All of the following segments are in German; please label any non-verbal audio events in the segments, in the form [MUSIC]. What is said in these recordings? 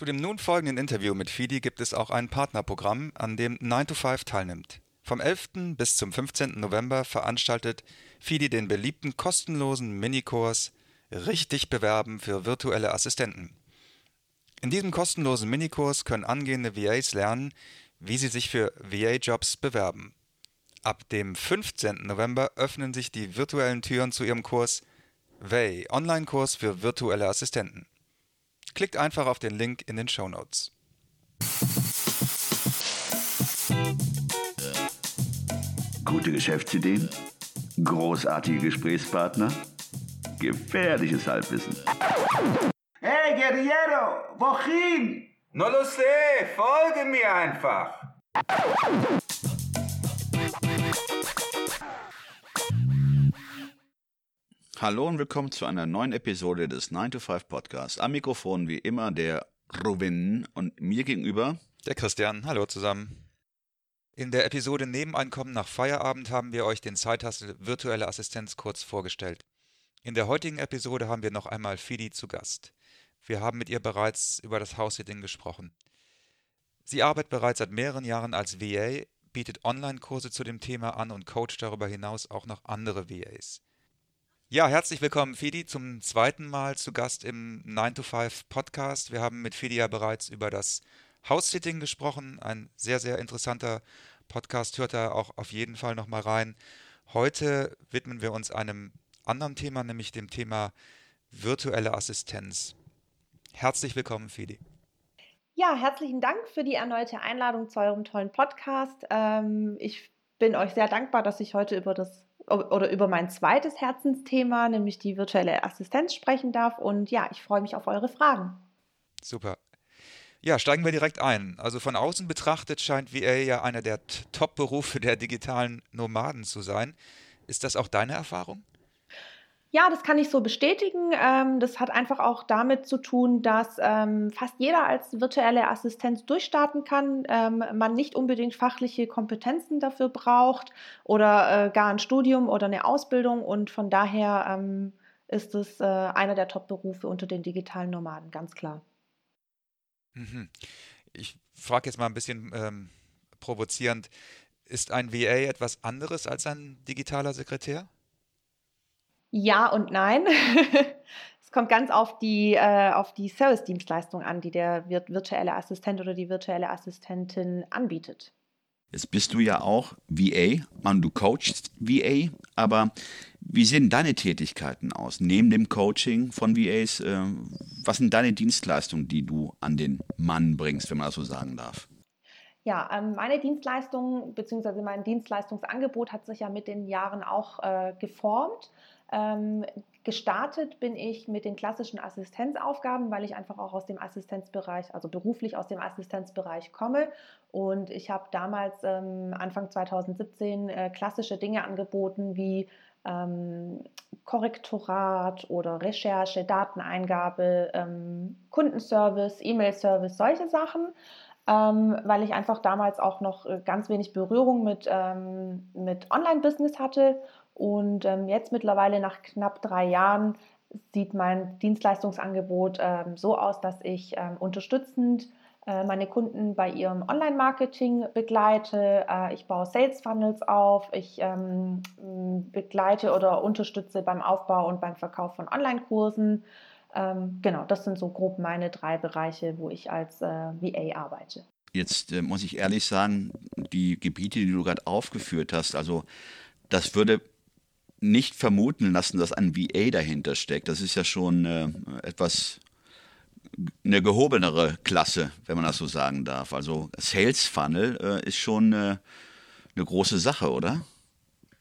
Zu dem nun folgenden Interview mit Fidi gibt es auch ein Partnerprogramm, an dem 9 to 5 teilnimmt. Vom 11. bis zum 15. November veranstaltet Fidi den beliebten kostenlosen Minikurs Richtig bewerben für virtuelle Assistenten. In diesem kostenlosen Minikurs können angehende VAs lernen, wie sie sich für VA-Jobs bewerben. Ab dem 15. November öffnen sich die virtuellen Türen zu ihrem Kurs VAY Online-Kurs für virtuelle Assistenten. Klickt einfach auf den Link in den Show Notes. Gute Geschäftsideen? Großartige Gesprächspartner? Gefährliches Halbwissen. Hey Guerriero, wohin? No lo sé, folge mir einfach. Hallo und willkommen zu einer neuen Episode des 9 to 5 Podcasts. Am Mikrofon wie immer der Ruben und mir gegenüber der Christian. Hallo zusammen. In der Episode Nebeneinkommen nach Feierabend haben wir euch den Zeithassel virtuelle Assistenz kurz vorgestellt. In der heutigen Episode haben wir noch einmal Fidi zu Gast. Wir haben mit ihr bereits über das House-Sitting gesprochen. Sie arbeitet bereits seit mehreren Jahren als VA, bietet Online-Kurse zu dem Thema an und coacht darüber hinaus auch noch andere VAs. Ja, herzlich willkommen, Fidi, zum zweiten Mal zu Gast im 9 to 5 Podcast. Wir haben mit Fidi ja bereits über das House-Sitting gesprochen. Ein sehr, sehr interessanter Podcast. Hört da auch auf jeden Fall nochmal rein. Heute widmen wir uns einem anderen Thema, nämlich dem Thema virtuelle Assistenz. Herzlich willkommen, Fidi. Ja, herzlichen Dank für die erneute Einladung zu eurem tollen Podcast. Ähm, ich bin euch sehr dankbar, dass ich heute über das oder über mein zweites Herzensthema, nämlich die virtuelle Assistenz sprechen darf. Und ja, ich freue mich auf eure Fragen. Super. Ja, steigen wir direkt ein. Also von außen betrachtet scheint VA ja einer der Top-Berufe der digitalen Nomaden zu sein. Ist das auch deine Erfahrung? Ja, das kann ich so bestätigen. Ähm, das hat einfach auch damit zu tun, dass ähm, fast jeder als virtuelle Assistenz durchstarten kann. Ähm, man nicht unbedingt fachliche Kompetenzen dafür braucht oder äh, gar ein Studium oder eine Ausbildung. Und von daher ist es äh, einer der Top-Berufe unter den digitalen Nomaden, ganz klar. Mhm. Ich frage jetzt mal ein bisschen ähm, provozierend. Ist ein VA etwas anderes als ein digitaler Sekretär? Ja und nein. [LAUGHS] es kommt ganz auf die, äh, auf die Service-Dienstleistung an, die der virtuelle Assistent oder die virtuelle Assistentin anbietet. Jetzt bist du ja auch VA, man, du coachst VA, aber wie sehen deine Tätigkeiten aus? Neben dem Coaching von VAs, äh, was sind deine Dienstleistungen, die du an den Mann bringst, wenn man das so sagen darf? Ja, ähm, meine Dienstleistung bzw. mein Dienstleistungsangebot hat sich ja mit den Jahren auch äh, geformt. Ähm, gestartet bin ich mit den klassischen Assistenzaufgaben, weil ich einfach auch aus dem Assistenzbereich, also beruflich aus dem Assistenzbereich komme. Und ich habe damals ähm, Anfang 2017 äh, klassische Dinge angeboten wie ähm, Korrektorat oder Recherche, Dateneingabe, ähm, Kundenservice, E-Mail-Service, solche Sachen. Ähm, weil ich einfach damals auch noch äh, ganz wenig Berührung mit, ähm, mit Online-Business hatte und ähm, jetzt mittlerweile nach knapp drei Jahren sieht mein Dienstleistungsangebot ähm, so aus, dass ich ähm, unterstützend äh, meine Kunden bei ihrem Online-Marketing begleite. Äh, ich baue Sales Funnels auf. Ich ähm, begleite oder unterstütze beim Aufbau und beim Verkauf von Online-Kursen. Ähm, genau, das sind so grob meine drei Bereiche, wo ich als äh, VA arbeite. Jetzt äh, muss ich ehrlich sagen, die Gebiete, die du gerade aufgeführt hast, also das würde nicht vermuten lassen, dass ein VA dahinter steckt. Das ist ja schon äh, etwas eine gehobenere Klasse, wenn man das so sagen darf. Also Sales Funnel äh, ist schon äh, eine große Sache, oder?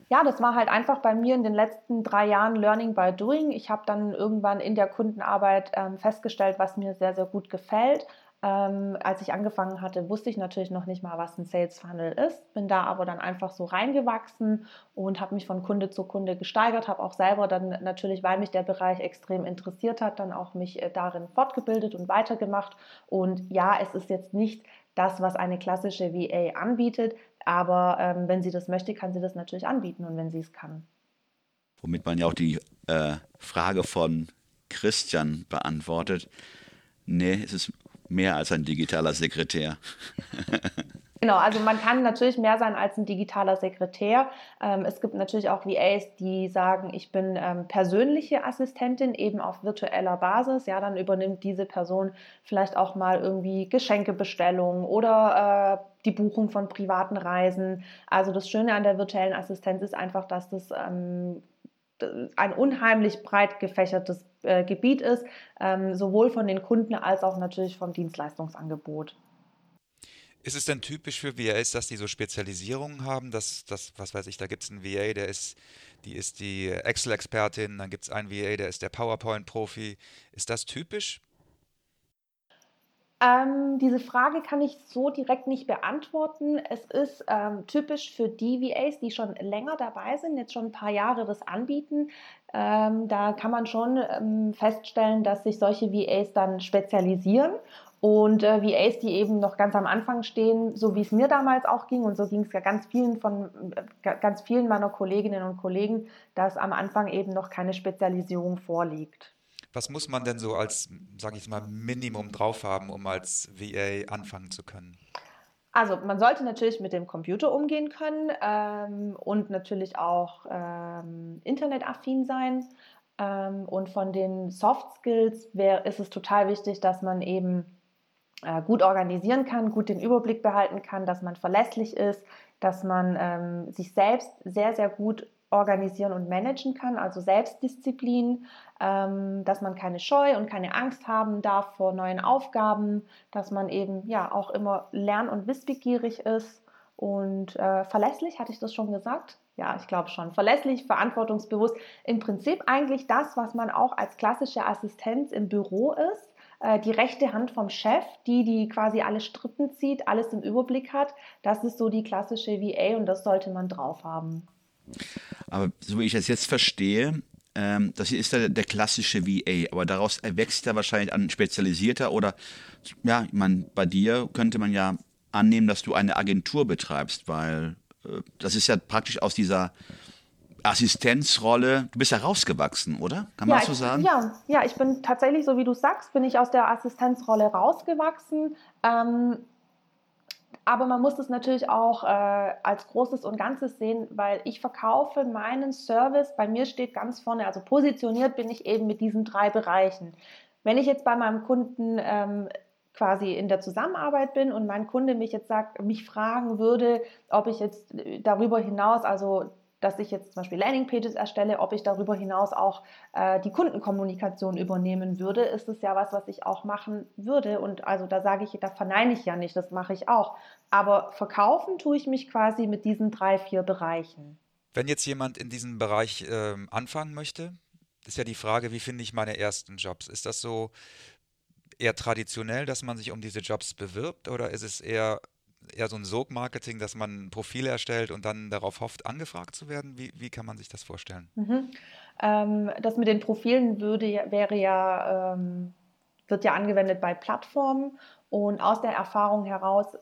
Ja, das war halt einfach bei mir in den letzten drei Jahren Learning by Doing. Ich habe dann irgendwann in der Kundenarbeit ähm, festgestellt, was mir sehr, sehr gut gefällt. Ähm, als ich angefangen hatte, wusste ich natürlich noch nicht mal, was ein Sales Funnel ist, bin da aber dann einfach so reingewachsen und habe mich von Kunde zu Kunde gesteigert, habe auch selber dann natürlich, weil mich der Bereich extrem interessiert hat, dann auch mich äh, darin fortgebildet und weitergemacht. Und ja, es ist jetzt nicht das, was eine klassische VA anbietet, aber ähm, wenn sie das möchte, kann sie das natürlich anbieten und wenn sie es kann. Womit man ja auch die äh, Frage von Christian beantwortet. Nee, es ist mehr als ein digitaler Sekretär. [LAUGHS] Genau, also man kann natürlich mehr sein als ein digitaler Sekretär. Ähm, es gibt natürlich auch VAs, die sagen, ich bin ähm, persönliche Assistentin, eben auf virtueller Basis. Ja, dann übernimmt diese Person vielleicht auch mal irgendwie Geschenkebestellungen oder äh, die Buchung von privaten Reisen. Also das Schöne an der virtuellen Assistenz ist einfach, dass das ähm, ein unheimlich breit gefächertes äh, Gebiet ist, ähm, sowohl von den Kunden als auch natürlich vom Dienstleistungsangebot. Ist es denn typisch für VAs, dass die so Spezialisierungen haben, dass, dass was weiß ich, da gibt es einen VA, der ist, die ist die Excel-Expertin, dann gibt es einen VA, der ist der PowerPoint-Profi. Ist das typisch? Ähm, diese Frage kann ich so direkt nicht beantworten. Es ist ähm, typisch für die VAs, die schon länger dabei sind, jetzt schon ein paar Jahre das anbieten. Ähm, da kann man schon ähm, feststellen, dass sich solche VAs dann spezialisieren und äh, VAs, die eben noch ganz am Anfang stehen, so wie es mir damals auch ging und so ging es ja ganz vielen von äh, ganz vielen meiner Kolleginnen und Kollegen, dass am Anfang eben noch keine Spezialisierung vorliegt. Was muss man denn so als, sage ich mal, Minimum drauf haben, um als VA anfangen zu können? Also man sollte natürlich mit dem Computer umgehen können ähm, und natürlich auch ähm, internetaffin sein. Ähm, und von den Soft Skills wär, ist es total wichtig, dass man eben äh, gut organisieren kann, gut den Überblick behalten kann, dass man verlässlich ist, dass man ähm, sich selbst sehr, sehr gut organisieren und managen kann, also Selbstdisziplin, ähm, dass man keine Scheu und keine Angst haben darf vor neuen Aufgaben, dass man eben ja auch immer lern- und wissbegierig ist und äh, verlässlich, hatte ich das schon gesagt? Ja, ich glaube schon. Verlässlich, verantwortungsbewusst. Im Prinzip eigentlich das, was man auch als klassische Assistenz im Büro ist äh, die rechte Hand vom Chef, die, die quasi alle Strippen zieht, alles im Überblick hat. Das ist so die klassische VA und das sollte man drauf haben. Aber so wie ich das jetzt verstehe, ähm, das hier ist der, der, klassische VA, aber daraus erwächst ja wahrscheinlich ein spezialisierter oder, ja, ich meine, bei dir könnte man ja annehmen, dass du eine Agentur betreibst, weil äh, das ist ja praktisch aus dieser Assistenzrolle, du bist ja rausgewachsen, oder? Kann man ja, so sagen? Ja, ja, ich bin tatsächlich, so wie du sagst, bin ich aus der Assistenzrolle rausgewachsen. Ähm, aber man muss es natürlich auch äh, als Großes und Ganzes sehen, weil ich verkaufe meinen Service, bei mir steht ganz vorne, also positioniert bin ich eben mit diesen drei Bereichen. Wenn ich jetzt bei meinem Kunden ähm, quasi in der Zusammenarbeit bin und mein Kunde mich jetzt sagt, mich fragen würde, ob ich jetzt darüber hinaus, also dass ich jetzt zum Beispiel Landingpages erstelle, ob ich darüber hinaus auch äh, die Kundenkommunikation übernehmen würde, ist es ja was, was ich auch machen würde. Und also da sage ich, da verneine ich ja nicht, das mache ich auch. Aber verkaufen tue ich mich quasi mit diesen drei, vier Bereichen. Wenn jetzt jemand in diesem Bereich äh, anfangen möchte, ist ja die Frage, wie finde ich meine ersten Jobs? Ist das so eher traditionell, dass man sich um diese Jobs bewirbt oder ist es eher eher so ein Sog-Marketing, dass man Profile erstellt und dann darauf hofft, angefragt zu werden? Wie, wie kann man sich das vorstellen? Mhm. Ähm, das mit den Profilen würde, wäre ja, ähm, wird ja angewendet bei Plattformen und aus der Erfahrung heraus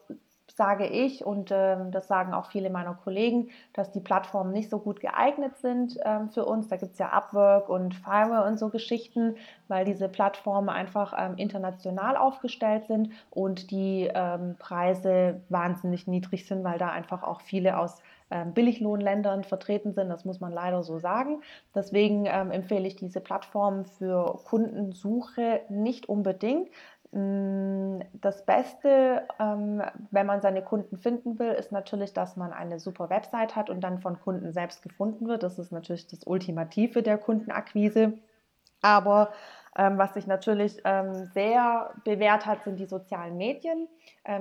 sage ich und ähm, das sagen auch viele meiner Kollegen, dass die Plattformen nicht so gut geeignet sind ähm, für uns. Da gibt es ja Upwork und Fiverr und so Geschichten, weil diese Plattformen einfach ähm, international aufgestellt sind und die ähm, Preise wahnsinnig niedrig sind, weil da einfach auch viele aus ähm, Billiglohnländern vertreten sind. Das muss man leider so sagen. Deswegen ähm, empfehle ich diese Plattformen für Kundensuche nicht unbedingt. Das Beste, ähm, wenn man seine Kunden finden will, ist natürlich, dass man eine super Website hat und dann von Kunden selbst gefunden wird. Das ist natürlich das Ultimative der Kundenakquise. Aber ähm, was sich natürlich ähm, sehr bewährt hat, sind die sozialen Medien.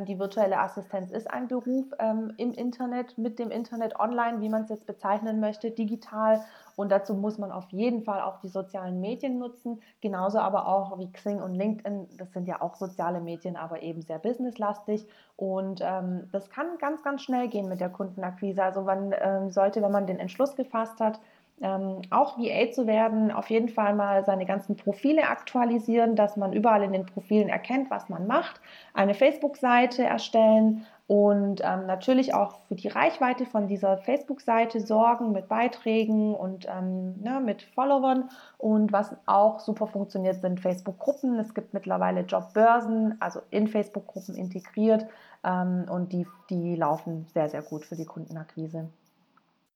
Die virtuelle Assistenz ist ein Beruf im Internet, mit dem Internet online, wie man es jetzt bezeichnen möchte, digital. Und dazu muss man auf jeden Fall auch die sozialen Medien nutzen, genauso aber auch wie Xing und LinkedIn. Das sind ja auch soziale Medien, aber eben sehr businesslastig. Und ähm, das kann ganz, ganz schnell gehen mit der Kundenakquise. Also man ähm, sollte, wenn man den Entschluss gefasst hat, ähm, auch VA zu werden, auf jeden Fall mal seine ganzen Profile aktualisieren, dass man überall in den Profilen erkennt, was man macht, eine Facebook-Seite erstellen und ähm, natürlich auch für die Reichweite von dieser Facebook-Seite sorgen mit Beiträgen und ähm, ne, mit Followern. Und was auch super funktioniert, sind Facebook-Gruppen. Es gibt mittlerweile Jobbörsen, also in Facebook-Gruppen integriert ähm, und die, die laufen sehr, sehr gut für die Kundenakquise.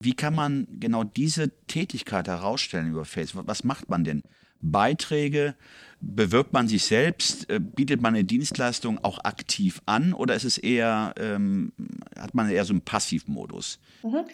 Wie kann man genau diese Tätigkeit herausstellen über Facebook? Was macht man denn? Beiträge? Bewirbt man sich selbst? Äh, bietet man eine Dienstleistung auch aktiv an oder ist es eher, ähm, hat man eher so einen Passivmodus? Mhm.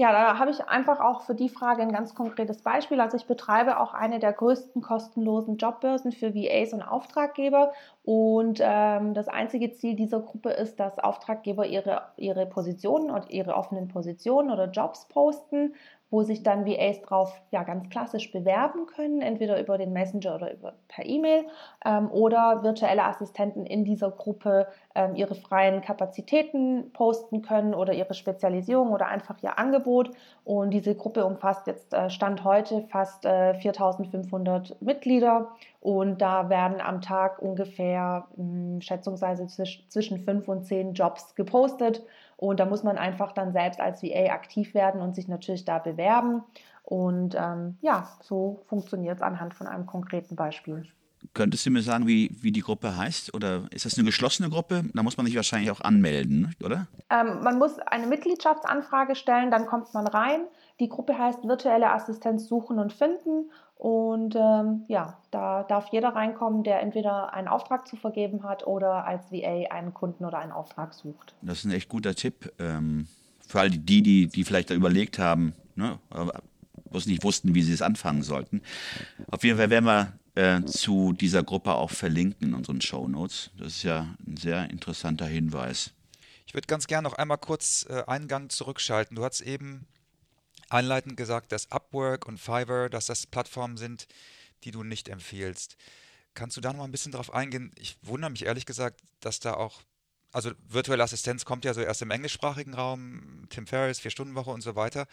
Ja, da habe ich einfach auch für die Frage ein ganz konkretes Beispiel. Also ich betreibe auch eine der größten kostenlosen Jobbörsen für VAs und Auftraggeber. Und ähm, das einzige Ziel dieser Gruppe ist, dass Auftraggeber ihre, ihre Positionen und ihre offenen Positionen oder Jobs posten wo sich dann VAs drauf ja ganz klassisch bewerben können, entweder über den Messenger oder über, per E-Mail ähm, oder virtuelle Assistenten in dieser Gruppe ähm, ihre freien Kapazitäten posten können oder ihre Spezialisierung oder einfach ihr Angebot. Und diese Gruppe umfasst jetzt äh, Stand heute fast äh, 4500 Mitglieder und da werden am Tag ungefähr mh, hm, schätzungsweise zwisch zwischen fünf und zehn Jobs gepostet und da muss man einfach dann selbst als VA aktiv werden und sich natürlich da bewerben. Und ähm, ja, so funktioniert es anhand von einem konkreten Beispiel. Könntest du mir sagen, wie, wie die Gruppe heißt? Oder ist das eine geschlossene Gruppe? Da muss man sich wahrscheinlich auch anmelden, oder? Ähm, man muss eine Mitgliedschaftsanfrage stellen, dann kommt man rein. Die Gruppe heißt Virtuelle Assistenz suchen und finden. Und ähm, ja, da darf jeder reinkommen, der entweder einen Auftrag zu vergeben hat oder als VA einen Kunden oder einen Auftrag sucht. Das ist ein echt guter Tipp. Ähm, für all die, die, die vielleicht da überlegt haben, ne, bloß nicht wussten, wie sie es anfangen sollten. Auf jeden Fall werden wir äh, zu dieser Gruppe auch verlinken in unseren Show Notes. Das ist ja ein sehr interessanter Hinweis. Ich würde ganz gerne noch einmal kurz äh, einen Gang zurückschalten. Du hast eben einleitend gesagt, dass Upwork und Fiverr, dass das Plattformen sind, die du nicht empfiehlst. Kannst du da noch mal ein bisschen drauf eingehen? Ich wundere mich ehrlich gesagt, dass da auch, also virtuelle Assistenz kommt ja so erst im englischsprachigen Raum, Tim Ferriss, Vier-Stunden-Woche und so weiter.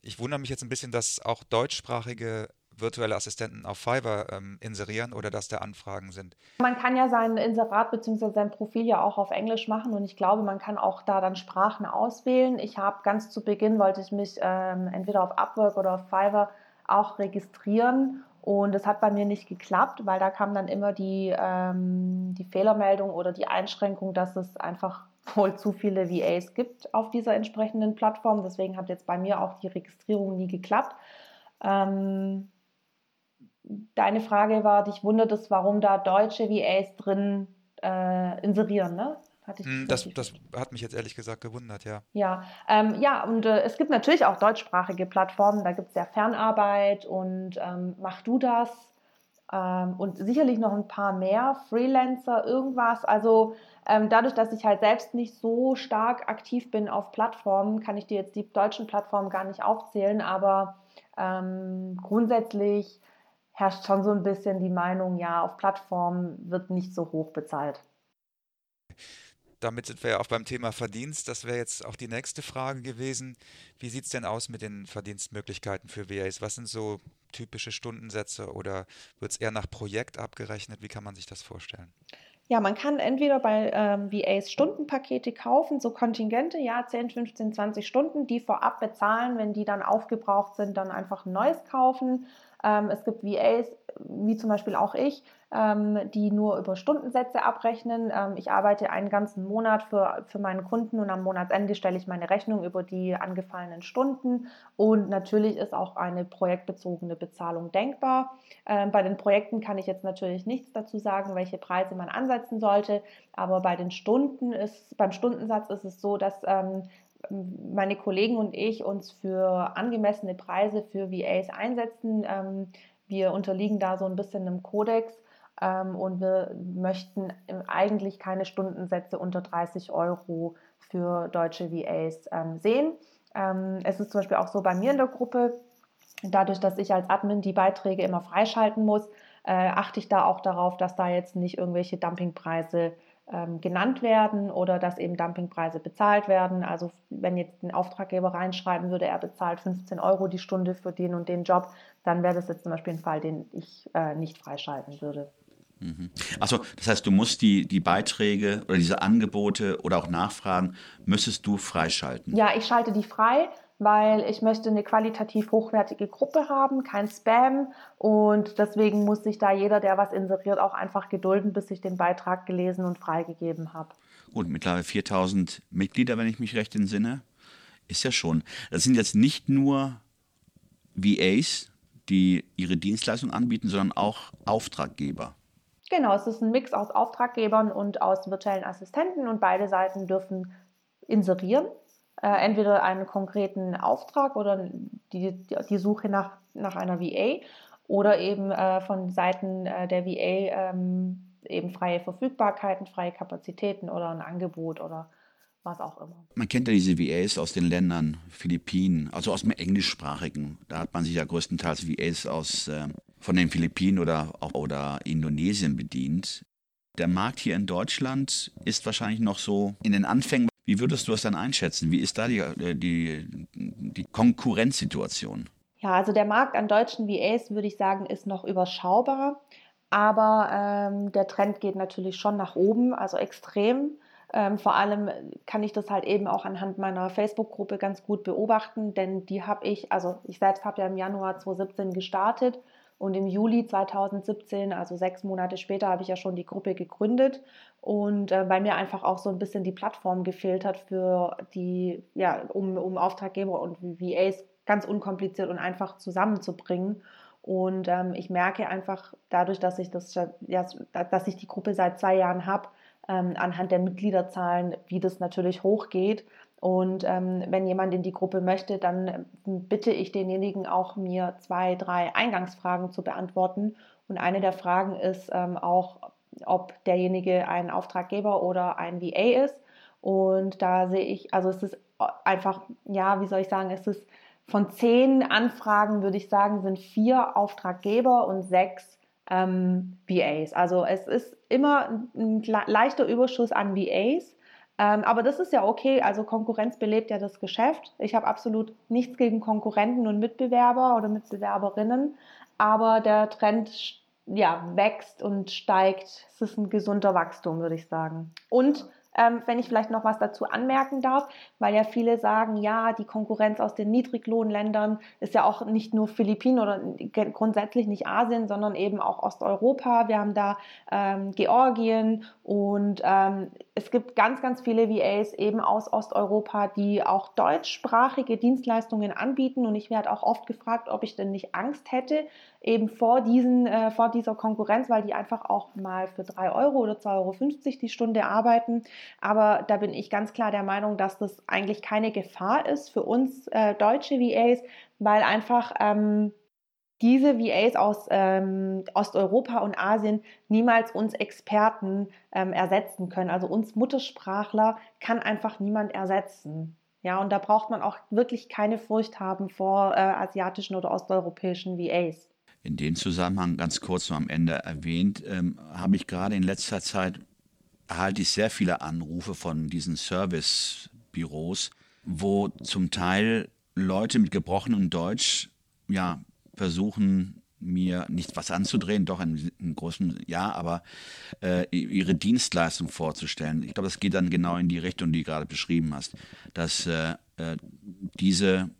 Ich wundere mich jetzt ein bisschen, dass auch deutschsprachige virtuelle Assistenten auf Fiverr ähm, inserieren oder dass da Anfragen sind? Man kann ja sein Inserat bzw. sein Profil ja auch auf Englisch machen und ich glaube, man kann auch da dann Sprachen auswählen. Ich habe ganz zu Beginn, wollte ich mich ähm, entweder auf Upwork oder auf Fiverr auch registrieren und es hat bei mir nicht geklappt, weil da kam dann immer die, ähm, die Fehlermeldung oder die Einschränkung, dass es einfach wohl zu viele VAs gibt auf dieser entsprechenden Plattform. Deswegen hat jetzt bei mir auch die Registrierung nie geklappt. Ähm, deine Frage war, dich wundert es, warum da deutsche VAs drin äh, inserieren, ne? Hm, das, das, hat mich jetzt ehrlich gesagt gewundert, ja. Ja, ähm, ja und äh, es gibt natürlich auch deutschsprachige Plattformen, da gibt es ja Fernarbeit und ähm, Mach du das ähm, und sicherlich noch ein paar mehr, Freelancer, irgendwas. Also ähm, dadurch, dass ich halt selbst nicht so stark aktiv bin auf Plattformen, kann ich dir jetzt die deutschen Plattformen gar nicht aufzählen, aber ähm, grundsätzlich herrscht schon so ein bisschen die Meinung, ja, auf Plattformen wird nicht so hoch bezahlt. Damit sind wir ja auch beim Thema Verdienst. Das wäre jetzt auch die nächste Frage gewesen. Wie sieht es denn aus mit den Verdienstmöglichkeiten für VAs? Was sind so typische Stundensätze oder wird es eher nach Projekt abgerechnet? Wie kann man sich das vorstellen? Ja, man kann entweder bei ähm, VAs Stundenpakete kaufen, so Kontingente, ja, 10, 15, 20 Stunden, die vorab bezahlen, wenn die dann aufgebraucht sind, dann einfach ein neues kaufen. Ähm, es gibt VAs, wie zum Beispiel auch ich, ähm, die nur über Stundensätze abrechnen. Ähm, ich arbeite einen ganzen Monat für, für meinen Kunden und am Monatsende stelle ich meine Rechnung über die angefallenen Stunden. Und natürlich ist auch eine projektbezogene Bezahlung denkbar. Bei den Projekten kann ich jetzt natürlich nichts dazu sagen, welche Preise man ansetzen sollte. Aber bei den Stunden ist, beim Stundensatz ist es so, dass meine Kollegen und ich uns für angemessene Preise für VAs einsetzen. Ähm, wir unterliegen da so ein bisschen einem Kodex ähm, und wir möchten eigentlich keine Stundensätze unter 30 Euro für deutsche VAs ähm, sehen. es ist zum Beispiel auch so bei mir in der Gruppe, dadurch, dass ich als Admin die Beiträge immer freischalten muss, äh, achte ich da auch darauf, dass da jetzt nicht irgendwelche Dumpingpreise ähm, genannt werden oder dass eben Dumpingpreise bezahlt werden. Also wenn jetzt ein Auftraggeber reinschreiben würde, er bezahlt 15 Euro die Stunde für den und den Job, dann wäre das jetzt zum Beispiel ein Fall, den ich äh, nicht freischalten würde. Mhm. Also das heißt, du musst die, die Beiträge oder diese Angebote oder auch Nachfragen, müsstest du freischalten? Ja, ich schalte die frei, weil ich möchte eine qualitativ hochwertige Gruppe haben, kein Spam und deswegen muss sich da jeder, der was inseriert, auch einfach gedulden, bis ich den Beitrag gelesen und freigegeben habe. Gut, mittlerweile 4000 Mitglieder, wenn ich mich recht entsinne. Ist ja schon. Das sind jetzt nicht nur VAs, die ihre Dienstleistung anbieten, sondern auch Auftraggeber. Genau, es ist ein Mix aus Auftraggebern und aus virtuellen Assistenten und beide Seiten dürfen inserieren. Äh, entweder einen konkreten Auftrag oder die, die Suche nach, nach einer VA oder eben äh, von Seiten äh, der VA ähm, eben freie Verfügbarkeiten, freie Kapazitäten oder ein Angebot oder was auch immer. Man kennt ja diese VAs aus den Ländern Philippinen, also aus dem englischsprachigen. Da hat man sich ja größtenteils VAs aus äh, von den Philippinen oder oder Indonesien bedient. Der Markt hier in Deutschland ist wahrscheinlich noch so in den Anfängen. Wie würdest du das dann einschätzen? Wie ist da die, äh, die, die Konkurrenzsituation? Ja, also der Markt an deutschen VAs, würde ich sagen, ist noch überschaubar. Aber ähm, der Trend geht natürlich schon nach oben, also extrem. Ähm, vor allem kann ich das halt eben auch anhand meiner Facebook-Gruppe ganz gut beobachten, denn die habe ich, also ich selbst habe ja im Januar 2017 gestartet und im Juli 2017, also sechs Monate später, habe ich ja schon die Gruppe gegründet. Und äh, weil mir einfach auch so ein bisschen die Plattform gefehlt hat für die, ja, um, um Auftraggeber und VAs ganz unkompliziert und einfach zusammenzubringen. Und ähm, ich merke einfach dadurch, dass ich das, ja, dass ich die Gruppe seit zwei Jahren habe, ähm, anhand der Mitgliederzahlen, wie das natürlich hochgeht. Und ähm, wenn jemand in die Gruppe möchte, dann bitte ich denjenigen auch, mir zwei, drei Eingangsfragen zu beantworten. Und eine der Fragen ist ähm, auch, ob derjenige ein Auftraggeber oder ein VA ist. Und da sehe ich, also es ist einfach, ja, wie soll ich sagen, es ist von zehn Anfragen, würde ich sagen, sind vier Auftraggeber und sechs ähm, VAs. Also es ist immer ein, leichter Überschuss an VAs. Ähm, aber das ist ja okay. Also Konkurrenz belebt ja das Geschäft. Ich habe absolut nichts gegen Konkurrenten und Mitbewerber oder Mitbewerberinnen. Aber der Trend ja, wächst und steigt. Es ist ein gesunder Wachstum, würde ich sagen. Und ähm, wenn ich vielleicht noch was dazu anmerken darf, weil ja viele sagen, ja, die Konkurrenz aus den Niedriglohnländern ist ja auch nicht nur Philippinen oder grundsätzlich nicht Asien, sondern eben auch Osteuropa. Wir haben da ähm, Georgien und ähm, es gibt ganz, ganz viele VAs eben aus Osteuropa, die auch deutschsprachige Dienstleistungen anbieten. Und ich werde auch oft gefragt, ob ich denn nicht Angst hätte, eben vor, diesen, äh, vor dieser Konkurrenz, weil die einfach auch mal für 3 Euro oder 2,50 Euro die Stunde arbeiten. Aber da bin ich ganz klar der Meinung, dass das eigentlich keine Gefahr ist für uns äh, deutsche VAs, weil einfach ähm, diese VAs aus ähm, Osteuropa und Asien niemals uns Experten ähm, ersetzen können. Also uns Muttersprachler kann einfach niemand ersetzen. Ja, und da braucht man auch wirklich keine Furcht haben vor äh, asiatischen oder osteuropäischen VAs. In dem Zusammenhang ganz kurz noch am Ende erwähnt, ähm, habe ich gerade in letzter Zeit erhalte ich sehr viele Anrufe von diesen Servicebüros, wo zum Teil Leute mit gebrochenem Deutsch ja versuchen mir nicht was anzudrehen, doch in, in großem Ja, aber äh, ihre Dienstleistung vorzustellen. Ich glaube, das geht dann genau in die Richtung, die du gerade beschrieben hast, dass äh, äh diese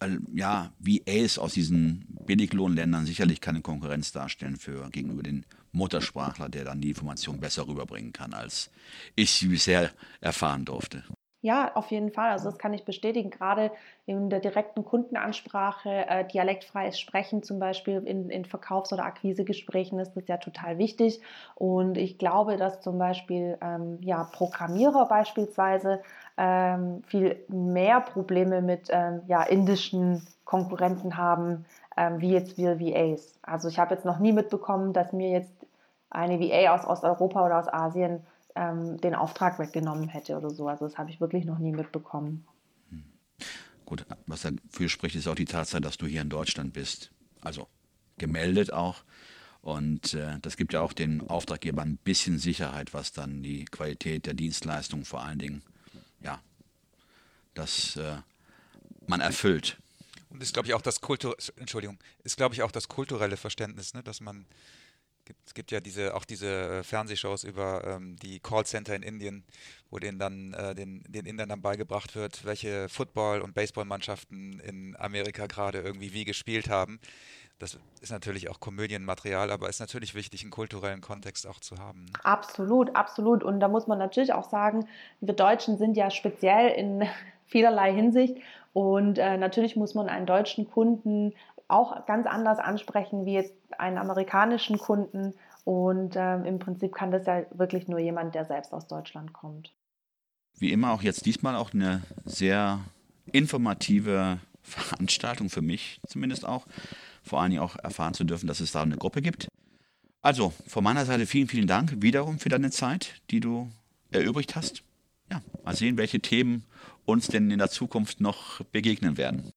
äh, ja, VAs aus diesen Billiglohnländern sicherlich keine Konkurrenz darstellen für gegenüber den Muttersprachler, der dann die Information besser rüberbringen kann, als ich sie bisher erfahren durfte. Ja, auf jeden Fall. Also das kann ich bestätigen. Gerade in der direkten Kundenansprache, äh, dialektfreies Sprechen zum Beispiel in, in Verkaufs- oder Akquisegesprächen ist das ja total wichtig. Und ich glaube, dass zum Beispiel ähm, ja, Programmierer beispielsweise ähm, viel mehr Probleme mit ähm, ja, indischen Konkurrenten haben, ähm, wie jetzt wir VAs. Also ich habe jetzt noch nie mitbekommen, dass mir jetzt eine VA aus Osteuropa oder aus Asien ähm, den Auftrag weggenommen hätte oder so. Also das habe ich wirklich noch nie mitbekommen. Hm. Gut, was dafür spricht, ist auch die Tatsache, dass du hier in Deutschland bist. Also gemeldet auch. Und äh, das gibt ja auch den Auftraggebern ein bisschen Sicherheit, was dann die Qualität der Dienstleistung vor allen Dingen, ja, dass äh, man erfüllt. Und ist, glaube ich, auch das Kultur Entschuldigung, ist, glaube ich, auch das kulturelle Verständnis, ne, dass man Es gibt ja diese, auch diese äh, Fernsehshows über ähm, die Callcenter in Indien, wo denen dann äh, den, den Indern dann beigebracht wird, welche Football- und Baseballmannschaften in Amerika gerade irgendwie wie gespielt haben. Das ist natürlich auch Komödienmaterial, aber ist natürlich wichtig, einen kulturellen Kontext auch zu haben. Ne? Absolut, absolut. Und da muss man natürlich auch sagen, wir Deutschen sind ja speziell in vielerlei Hinsicht. Und äh, natürlich muss man einen deutschen Kunden auch ganz anders ansprechen wie jetzt einen amerikanischen Kunden. Und ähm, im Prinzip kann das ja wirklich nur jemand, der selbst aus Deutschland kommt. Wie immer auch jetzt diesmal auch eine sehr informative Veranstaltung für mich zumindest auch. Vor allen Dingen auch erfahren zu dürfen, dass es da eine Gruppe gibt. Also von meiner Seite vielen, vielen Dank wiederum für deine Zeit, die du erübrigt hast. Ja, mal sehen, welche Themen uns denn in der Zukunft noch begegnen werden.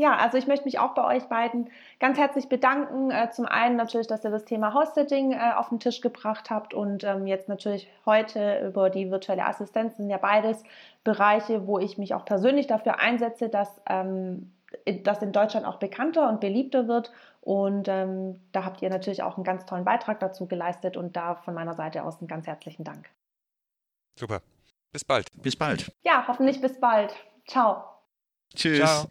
Ja, also ich möchte mich auch bei euch beiden ganz herzlich bedanken. Äh, zum einen natürlich, dass ihr das Thema Hosting äh, auf den Tisch gebracht habt und ähm, jetzt natürlich heute über die virtuelle Assistenz sind ja beides Bereiche, wo ich mich auch persönlich dafür einsetze, dass ähm, das in Deutschland auch bekannter und beliebter wird. Und ähm, da habt ihr natürlich auch einen ganz tollen Beitrag dazu geleistet und da von meiner Seite aus einen ganz herzlichen Dank. Super. Bis bald. Bis bald. Ja, hoffentlich bis bald. Ciao. Tschüss. Ciao.